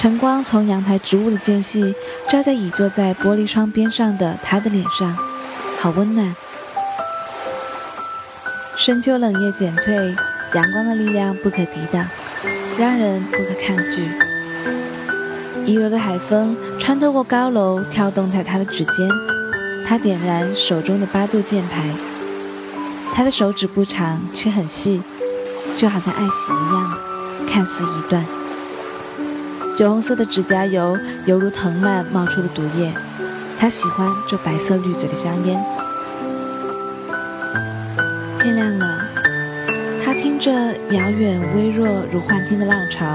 晨光从阳台植物的间隙照在倚坐在玻璃窗边上的他的脸上，好温暖。深秋冷夜减退，阳光的力量不可抵挡，让人不可抗拒。一楼的海风穿透过高楼，跳动在他的指尖。他点燃手中的八度键盘，他的手指不长，却很细，就好像爱惜一样，看似一段。酒红色的指甲油犹如藤蔓冒出的毒液。他喜欢这白色绿嘴的香烟。天亮了，他听着遥远微弱如幻听的浪潮，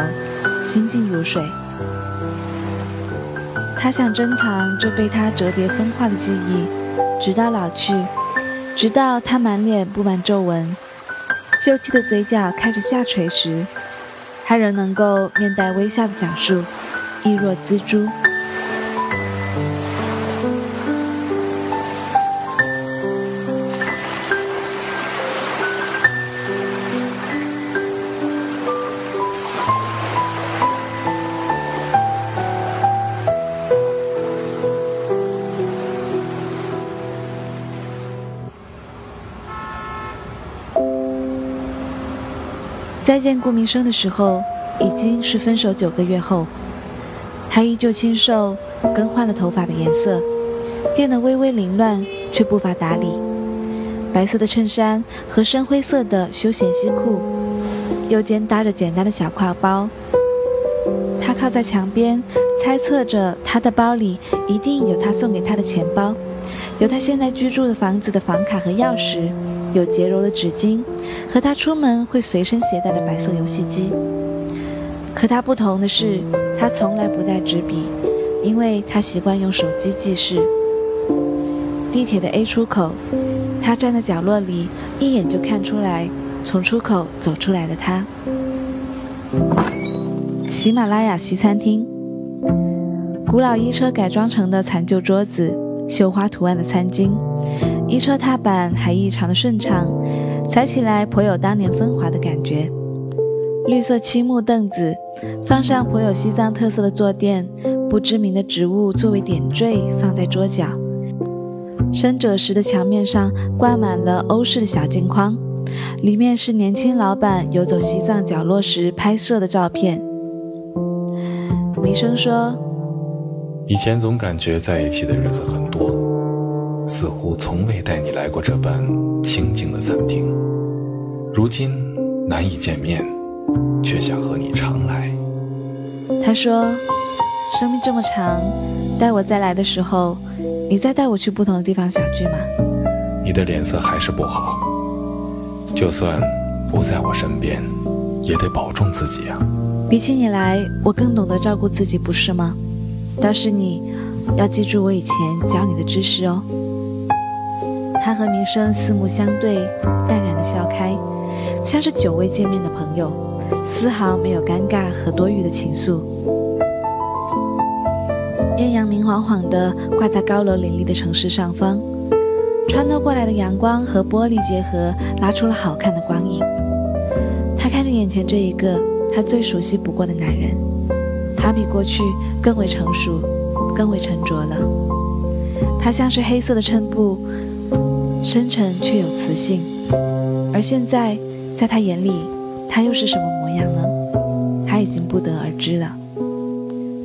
心静如水。他想珍藏这被他折叠分化的记忆，直到老去，直到他满脸布满皱纹，秀气的嘴角开始下垂时。他仍能够面带微笑的讲述，亦若蜘蛛。再见顾明生的时候，已经是分手九个月后。他依旧清瘦，更换了头发的颜色，变得微微凌乱，却不乏打理。白色的衬衫和深灰色的休闲西裤，右肩搭着简单的小挎包。他靠在墙边，猜测着他的包里一定有他送给他的钱包，有他现在居住的房子的房卡和钥匙。有洁柔的纸巾，和他出门会随身携带的白色游戏机。可他不同的是，他从来不带纸笔，因为他习惯用手机记事。地铁的 A 出口，他站在角落里，一眼就看出来从出口走出来的他。喜马拉雅西餐厅，古老衣车改装成的残旧桌子，绣花图案的餐巾。一车踏板还异常的顺畅，踩起来颇有当年风华的感觉。绿色漆木凳子，放上颇有西藏特色的坐垫，不知名的植物作为点缀放在桌角。深赭石的墙面上挂满了欧式的小镜框，里面是年轻老板游走西藏角落时拍摄的照片。米生说：“以前总感觉在一起的日子很多。”似乎从未带你来过这般清静的餐厅，如今难以见面，却想和你常来。他说：“生命这么长，待我再来的时候，你再带我去不同的地方小聚吗？”你的脸色还是不好，就算不在我身边，也得保重自己啊。比起你来，我更懂得照顾自己，不是吗？倒是你，要记住我以前教你的知识哦。他和明生四目相对，淡然的笑开，像是久未见面的朋友，丝毫没有尴尬和多余的情愫。艳阳明晃晃地挂在高楼林立的城市上方，穿透过来的阳光和玻璃结合，拉出了好看的光影。他看着眼前这一个他最熟悉不过的男人，他比过去更为成熟，更为沉着了。他像是黑色的衬布。深沉却有磁性，而现在，在他眼里，他又是什么模样呢？他已经不得而知了。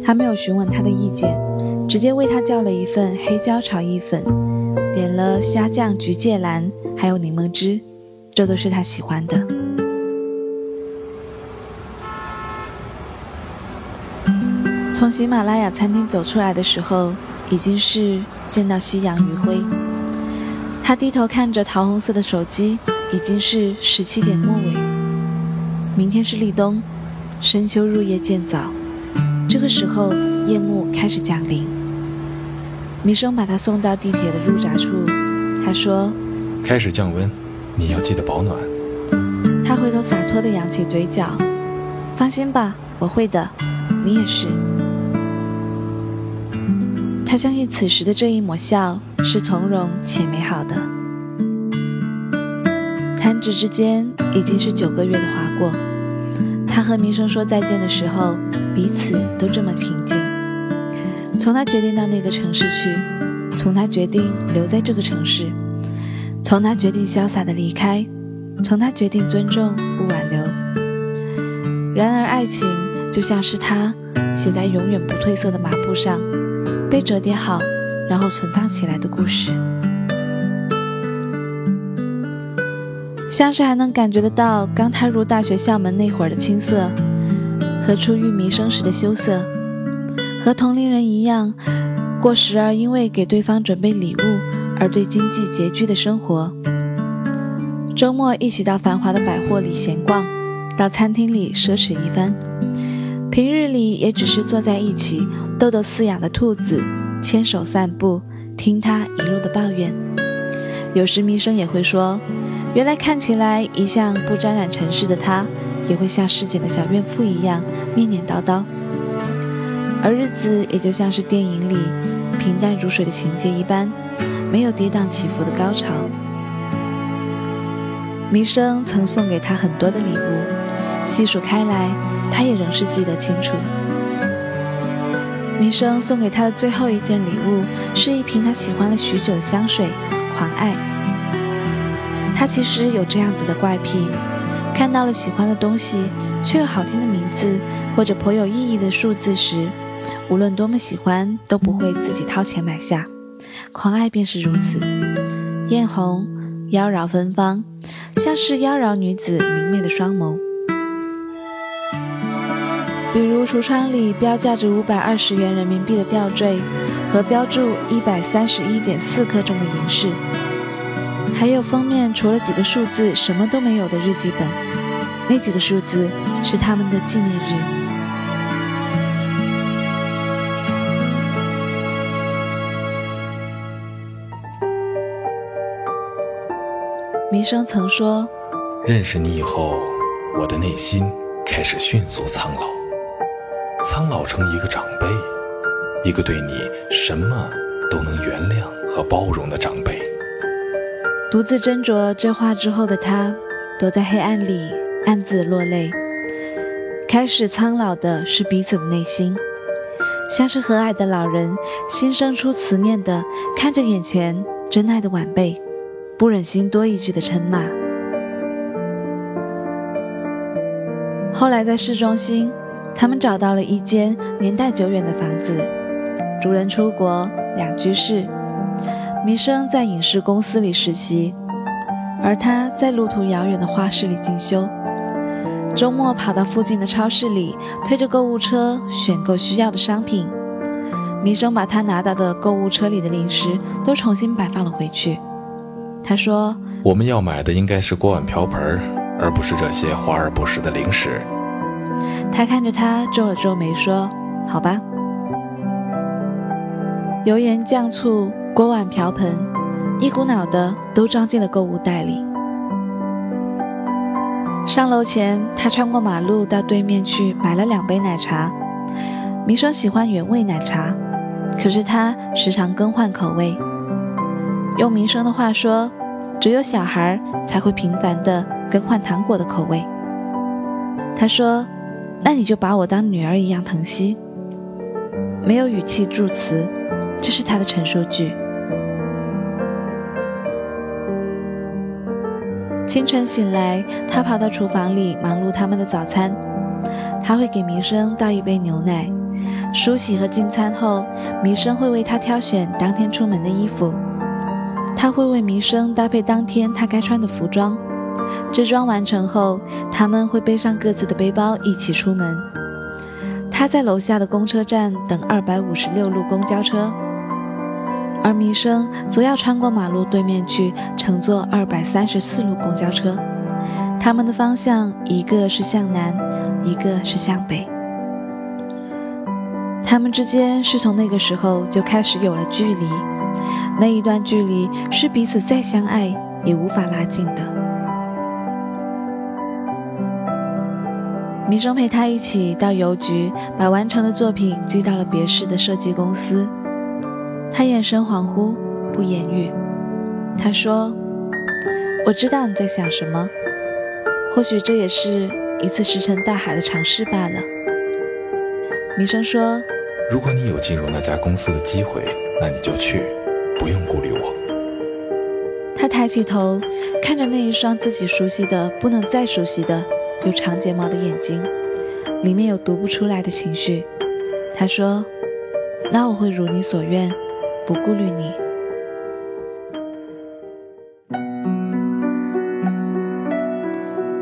他没有询问他的意见，直接为他叫了一份黑椒炒意粉，点了虾酱菊芥蓝，还有柠檬汁，这都是他喜欢的。从喜马拉雅餐厅走出来的时候，已经是见到夕阳余晖。他低头看着桃红色的手机，已经是十七点末尾。明天是立冬，深秋入夜渐早，这个时候夜幕开始降临。米生把他送到地铁的入闸处，他说：“开始降温，你要记得保暖。”他回头洒脱地扬起嘴角：“放心吧，我会的，你也是。”他相信此时的这一抹笑是从容且美好的。弹指之间已经是九个月的划过，他和明生说再见的时候，彼此都这么平静。从他决定到那个城市去，从他决定留在这个城市，从他决定潇洒的离开，从他决定尊重不挽留。然而，爱情就像是他写在永远不褪色的马布上，被折叠好，然后存放起来的故事。像是还能感觉得到刚踏入大学校门那会儿的青涩，和初遇迷生时的羞涩，和同龄人一样过时而因为给对方准备礼物而对经济拮据的生活。周末一起到繁华的百货里闲逛，到餐厅里奢侈一番。平日里也只是坐在一起，豆豆饲养的兔子，牵手散步，听他一路的抱怨。有时弥生也会说。原来看起来一向不沾染尘世的他，也会像市井的小怨妇一样念念叨叨，而日子也就像是电影里平淡如水的情节一般，没有跌宕起伏的高潮。弥生曾送给他很多的礼物，细数开来，他也仍是记得清楚。弥生送给他的最后一件礼物，是一瓶他喜欢了许久的香水——狂爱。他其实有这样子的怪癖，看到了喜欢的东西，却有好听的名字或者颇有意义的数字时，无论多么喜欢，都不会自己掏钱买下。狂爱便是如此，艳红，妖娆芬芳，像是妖娆女子明媚的双眸。比如橱窗里标价值五百二十元人民币的吊坠，和标注一百三十一点四克重的银饰。还有封面，除了几个数字，什么都没有的日记本。那几个数字是他们的纪念日。弥生曾说：“认识你以后，我的内心开始迅速苍老，苍老成一个长辈，一个对你什么都能原谅和包容的长辈。”独自斟酌这话之后的他，躲在黑暗里暗自落泪。开始苍老的是彼此的内心，像是和蔼的老人心生出慈念的看着眼前真爱的晚辈，不忍心多一句的称骂。后来在市中心，他们找到了一间年代久远的房子，主人出国，两居室。弥生在影视公司里实习，而他在路途遥远的画室里进修。周末跑到附近的超市里，推着购物车选购需要的商品。弥生把他拿到的购物车里的零食都重新摆放了回去。他说：“我们要买的应该是锅碗瓢盆，而不是这些华而不实的零食。”他看着他皱了皱眉说：“好吧。”油盐酱醋。锅碗瓢盆，一股脑的都装进了购物袋里。上楼前，他穿过马路到对面去买了两杯奶茶。弥生喜欢原味奶茶，可是他时常更换口味。用弥生的话说，只有小孩才会频繁的更换糖果的口味。他说：“那你就把我当女儿一样疼惜。”没有语气助词。这是他的陈述句。清晨醒来，他跑到厨房里忙碌他们的早餐。他会给弥生倒一杯牛奶。梳洗和进餐后，弥生会为他挑选当天出门的衣服。他会为弥生搭配当天他该穿的服装。制装完成后，他们会背上各自的背包一起出门。他在楼下的公车站等二百五十六路公交车。而弥生则要穿过马路对面去乘坐二百三十四路公交车，他们的方向一个是向南，一个是向北。他们之间是从那个时候就开始有了距离，那一段距离是彼此再相爱也无法拉近的。弥生陪他一起到邮局，把完成的作品寄到了别市的设计公司。他眼神恍惚，不言语。他说：“我知道你在想什么。”或许这也是一次石沉大海的尝试罢了。米生说：“如果你有进入那家公司的机会，那你就去，不用顾虑我。”他抬起头，看着那一双自己熟悉的不能再熟悉的有长睫毛的眼睛，里面有读不出来的情绪。他说：“那我会如你所愿，不顾虑你。”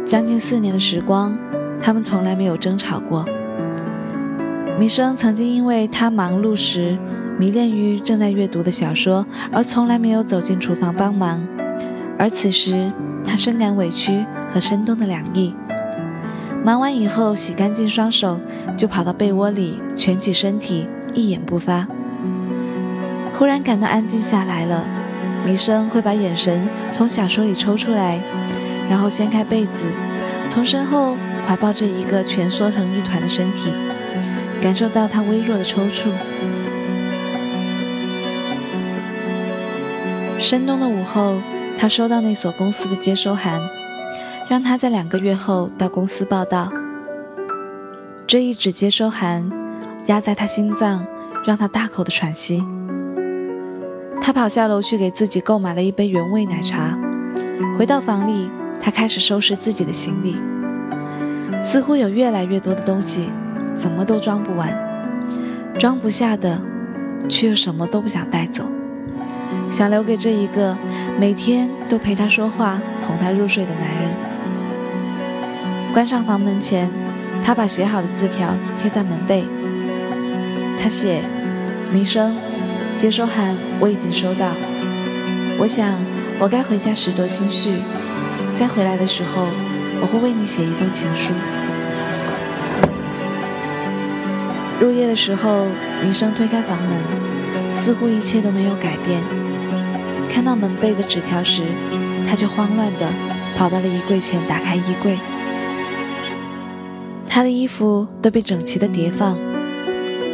将近四年的时光，他们从来没有争吵过。米生曾经因为他忙碌时迷恋于正在阅读的小说，而从来没有走进厨房帮忙。而此时，他深感委屈和深冬的凉意。忙完以后，洗干净双手，就跑到被窝里蜷起身体，一言不发。忽然感到安静下来了，米生会把眼神从小说里抽出来。然后掀开被子，从身后怀抱着一个蜷缩成一团的身体，感受到他微弱的抽搐。深冬的午后，他收到那所公司的接收函，让他在两个月后到公司报道。这一纸接收函压在他心脏，让他大口的喘息。他跑下楼去给自己购买了一杯原味奶茶，回到房里。他开始收拾自己的行李，似乎有越来越多的东西，怎么都装不完，装不下的，却又什么都不想带走，想留给这一个每天都陪他说话、哄他入睡的男人。关上房门前，他把写好的字条贴在门背。他写：“民生，接收函我已经收到，我想我该回家拾掇心绪。”再回来的时候，我会为你写一封情书。入夜的时候，民生推开房门，似乎一切都没有改变。看到门背的纸条时，他就慌乱地跑到了衣柜前，打开衣柜。他的衣服都被整齐地叠放，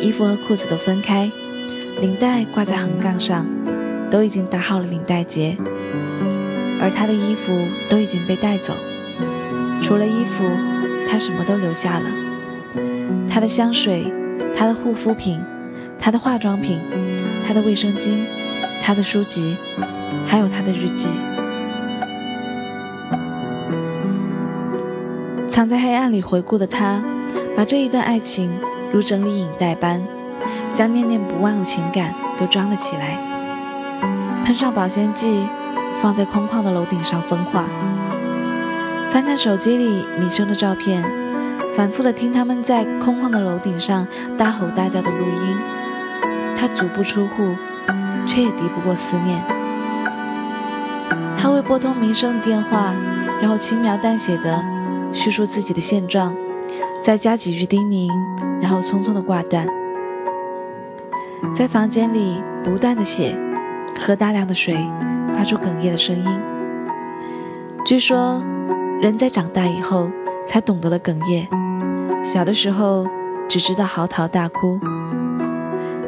衣服和裤子都分开，领带挂在横杠上，都已经打好了领带结。而他的衣服都已经被带走，除了衣服，他什么都留下了。他的香水，他的护肤品，他的化妆品，他的卫生巾，他的书籍，还有他的日记。暗里回顾的他，把这一段爱情如整理影带般，将念念不忘的情感都装了起来，喷上保鲜剂。放在空旷的楼顶上分化，翻看手机里米生的照片，反复的听他们在空旷的楼顶上大吼大叫的录音。他足不出户，却也敌不过思念。他会拨通民生电话，然后轻描淡写的叙述自己的现状，再加几句叮咛，然后匆匆的挂断。在房间里不断的写，喝大量的水。发出哽咽的声音。据说，人在长大以后才懂得了哽咽，小的时候只知道嚎啕大哭。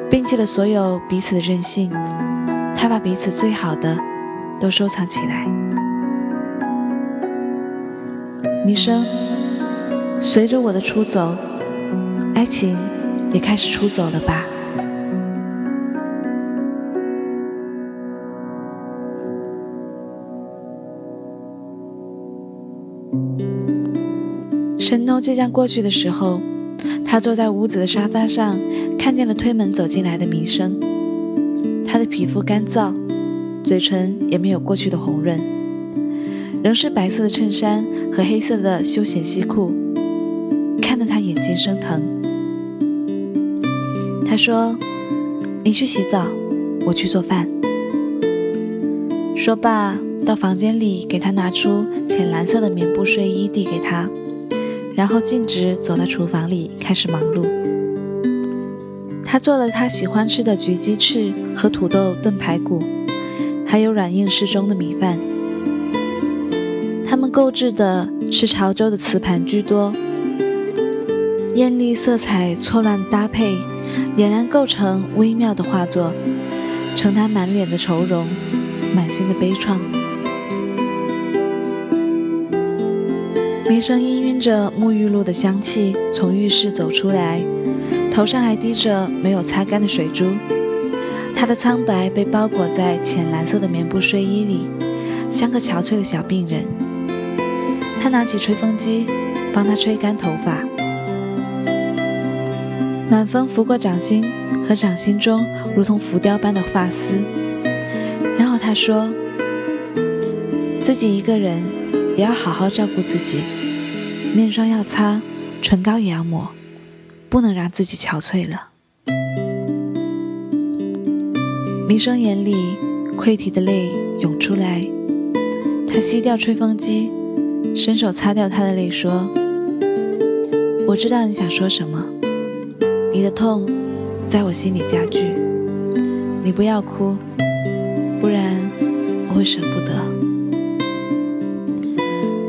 摒弃了所有彼此的任性，他把彼此最好的都收藏起来。米生，随着我的出走，爱情也开始出走了吧。深冬即将过去的时候，他坐在屋子的沙发上，看见了推门走进来的民生。他的皮肤干燥，嘴唇也没有过去的红润，仍是白色的衬衫和黑色的休闲西裤，看得他眼睛生疼。他说：“你去洗澡，我去做饭。”说罢，到房间里给他拿出浅蓝色的棉布睡衣，递给他。然后径直走到厨房里，开始忙碌。他做了他喜欢吃的焗鸡翅和土豆炖排骨，还有软硬适中的米饭。购置的是潮州的瓷盘居多，艳丽色彩错乱搭配，俨然构成微妙的画作，承他满脸的愁容，满心的悲怆。弥生氤氲着沐浴露的香气从浴室走出来，头上还滴着没有擦干的水珠。他的苍白被包裹在浅蓝色的棉布睡衣里，像个憔悴的小病人。他拿起吹风机，帮他吹干头发。暖风拂过掌心和掌心中如同浮雕般的发丝，然后他说：“自己一个人也要好好照顾自己，面霜要擦，唇膏也要抹，不能让自己憔悴了。”弥生眼里溃堤的泪涌出来，他熄掉吹风机，伸手擦掉他的泪，说：“我知道你想说什么，你的痛在我心里加剧，你不要哭，不然我会舍不得。”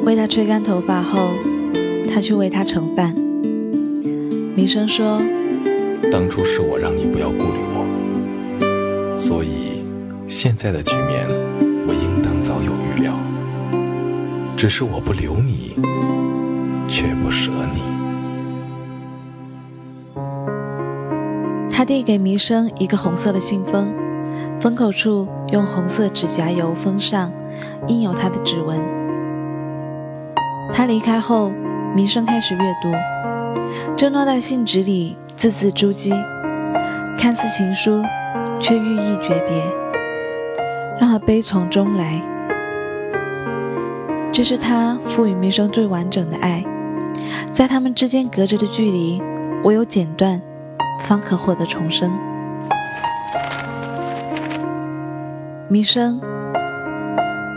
为他吹干头发后，他去为他盛饭。明生说：“当初是我让你不要顾虑我。”所以，现在的局面，我应当早有。只是我不留你，却不舍你。他递给弥生一个红色的信封，封口处用红色指甲油封上，印有他的指纹。他离开后，弥生开始阅读，这落在信纸里，字字珠玑，看似情书。却寓意诀别，让他悲从中来。这是他赋予弥生最完整的爱，在他们之间隔着的距离，唯有剪断，方可获得重生。弥生，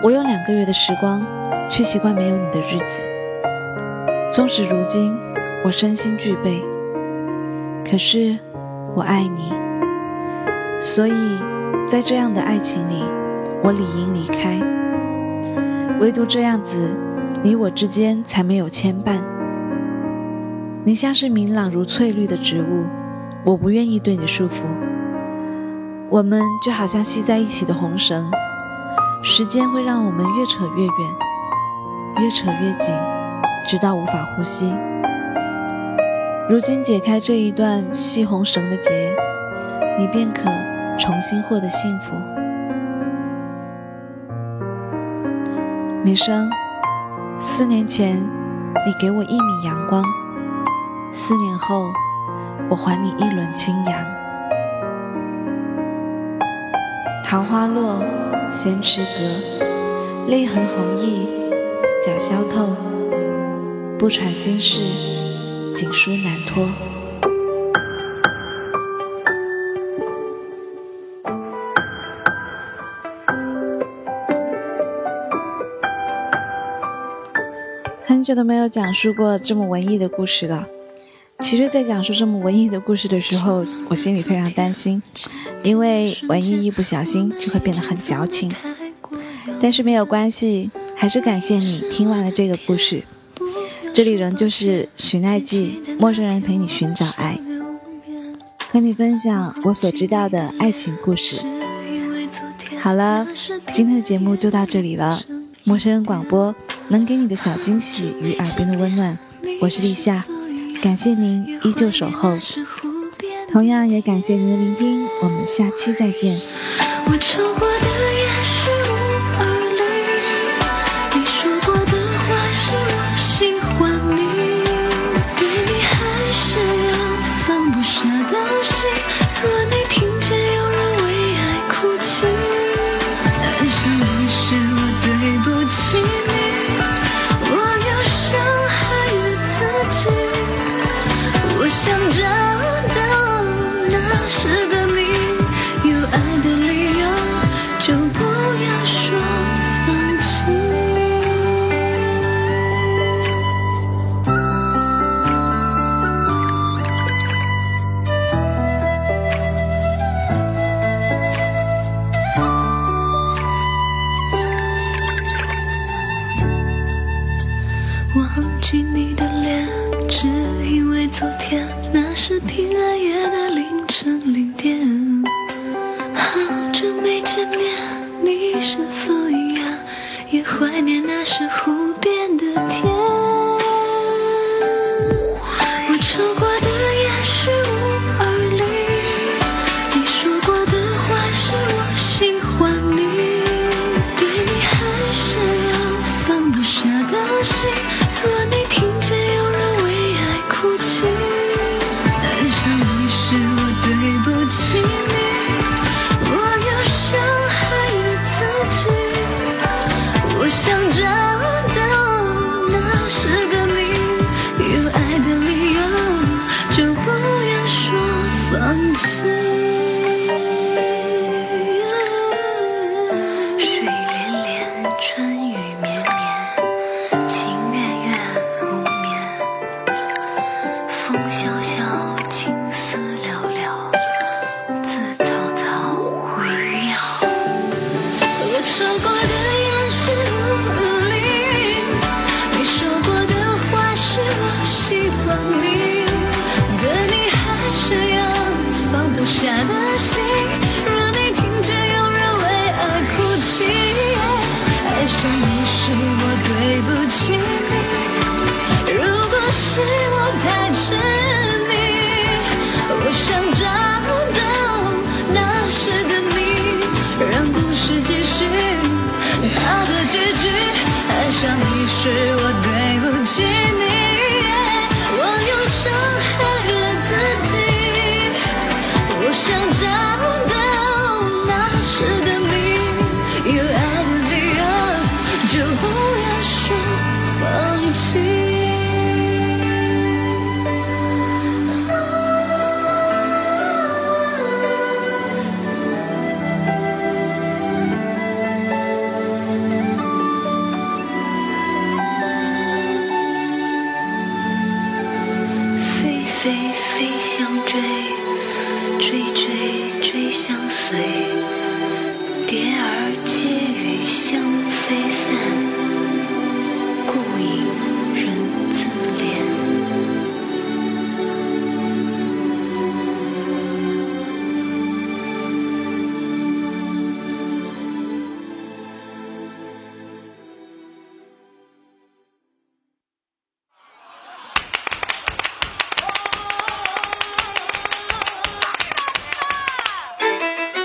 我用两个月的时光去习惯没有你的日子，纵使如今我身心俱备，可是我爱你。所以，在这样的爱情里，我理应离开。唯独这样子，你我之间才没有牵绊。你像是明朗如翠绿的植物，我不愿意对你束缚。我们就好像系在一起的红绳，时间会让我们越扯越远，越扯越紧，直到无法呼吸。如今解开这一段系红绳的结，你便可。重新获得幸福，米生。四年前，你给我一米阳光；四年后，我还你一轮清阳。桃花落，闲池阁，泪痕红浥，脚消透。不传心事，锦书难托。很久都没有讲述过这么文艺的故事了。其实，在讲述这么文艺的故事的时候，我心里非常担心，因为文艺一不小心就会变得很矫情。但是没有关系，还是感谢你听完了这个故事。这里仍旧是许奈记，陌生人陪你寻找爱，和你分享我所知道的爱情故事。好了，今天的节目就到这里了，陌生人广播。能给你的小惊喜与耳边的温暖，我是立夏，感谢您依旧守候，同样也感谢您的聆听，我们下期再见。是乎